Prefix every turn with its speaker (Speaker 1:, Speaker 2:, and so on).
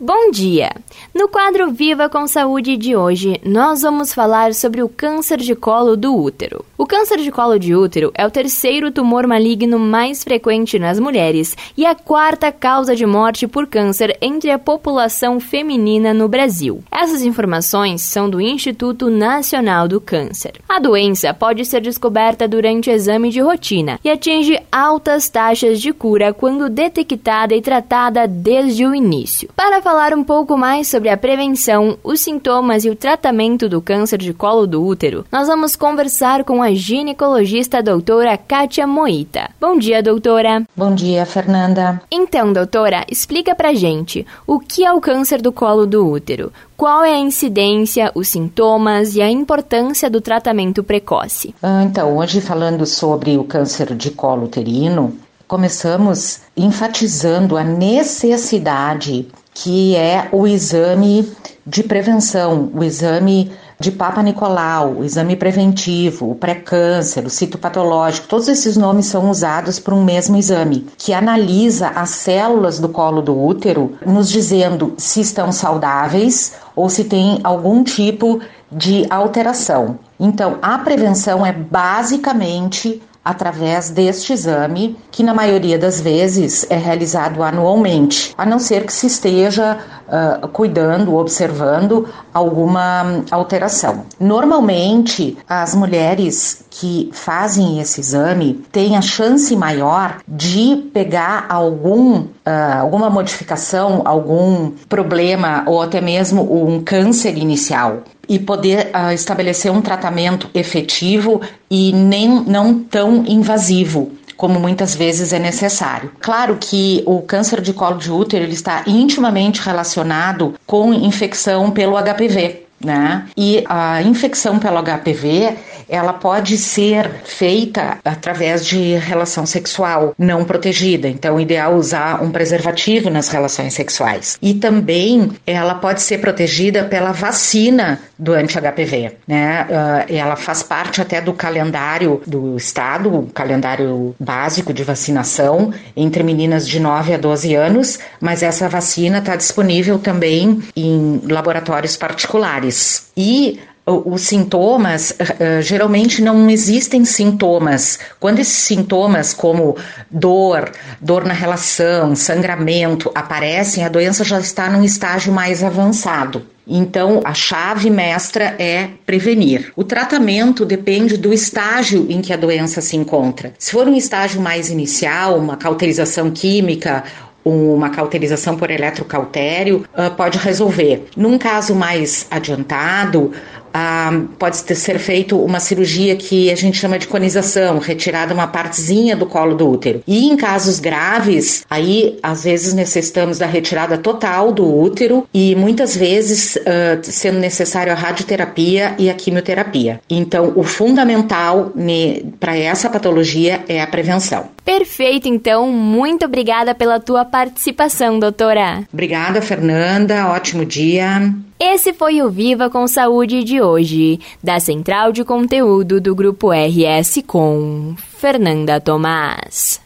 Speaker 1: Bom dia! No quadro Viva com Saúde de hoje, nós vamos falar sobre o câncer de colo do útero. O câncer de colo de útero é o terceiro tumor maligno mais frequente nas mulheres e a quarta causa de morte por câncer entre a população feminina no Brasil. Essas informações são do Instituto Nacional do Câncer. A doença pode ser descoberta durante exame de rotina e atinge altas taxas de cura quando detectada e tratada desde o início. Para falar um pouco mais sobre a prevenção, os sintomas e o tratamento do câncer de colo do útero, nós vamos conversar com a ginecologista doutora Kátia Moita. Bom dia, doutora.
Speaker 2: Bom dia, Fernanda.
Speaker 1: Então, doutora, explica pra gente o que é o câncer do colo do útero, qual é a incidência, os sintomas e a importância do tratamento precoce.
Speaker 2: Ah, então, hoje falando sobre o câncer de colo uterino, começamos enfatizando a necessidade que é o exame de prevenção, o exame de Papa Nicolau, o exame preventivo, o pré-câncer, o citopatológico, todos esses nomes são usados para um mesmo exame, que analisa as células do colo do útero, nos dizendo se estão saudáveis ou se tem algum tipo de alteração. Então, a prevenção é basicamente através deste exame, que na maioria das vezes é realizado anualmente, a não ser que se esteja uh, cuidando, observando alguma alteração. Normalmente, as mulheres que fazem esse exame têm a chance maior de pegar algum, uh, alguma modificação, algum problema ou até mesmo um câncer inicial e poder uh, estabelecer um tratamento efetivo e nem não tão invasivo como muitas vezes é necessário. Claro que o câncer de colo de útero ele está intimamente relacionado com infecção pelo HPV, né? E a infecção pelo HPV, ela pode ser feita através de relação sexual não protegida. Então, o ideal é usar um preservativo nas relações sexuais. E também ela pode ser protegida pela vacina do anti-HPV, né? Uh, ela faz parte até do calendário do estado, o calendário básico de vacinação entre meninas de 9 a 12 anos, mas essa vacina está disponível também em laboratórios particulares. E os sintomas, uh, geralmente não existem sintomas. Quando esses sintomas, como dor, dor na relação, sangramento, aparecem, a doença já está num estágio mais avançado. Então, a chave mestra é prevenir. O tratamento depende do estágio em que a doença se encontra. Se for um estágio mais inicial, uma cauterização química uma cauterização por eletrocautério uh, pode resolver. Num caso mais adiantado, uh, pode ser feito uma cirurgia que a gente chama de conização, retirada uma partezinha do colo do útero. E em casos graves, aí às vezes necessitamos da retirada total do útero e muitas vezes uh, sendo necessário a radioterapia e a quimioterapia. Então, o fundamental para essa patologia é a prevenção.
Speaker 1: Perfeito, então. Muito obrigada pela tua participação, doutora.
Speaker 2: Obrigada, Fernanda. Ótimo dia.
Speaker 1: Esse foi o Viva com Saúde de hoje, da Central de Conteúdo do Grupo RS com Fernanda Tomás.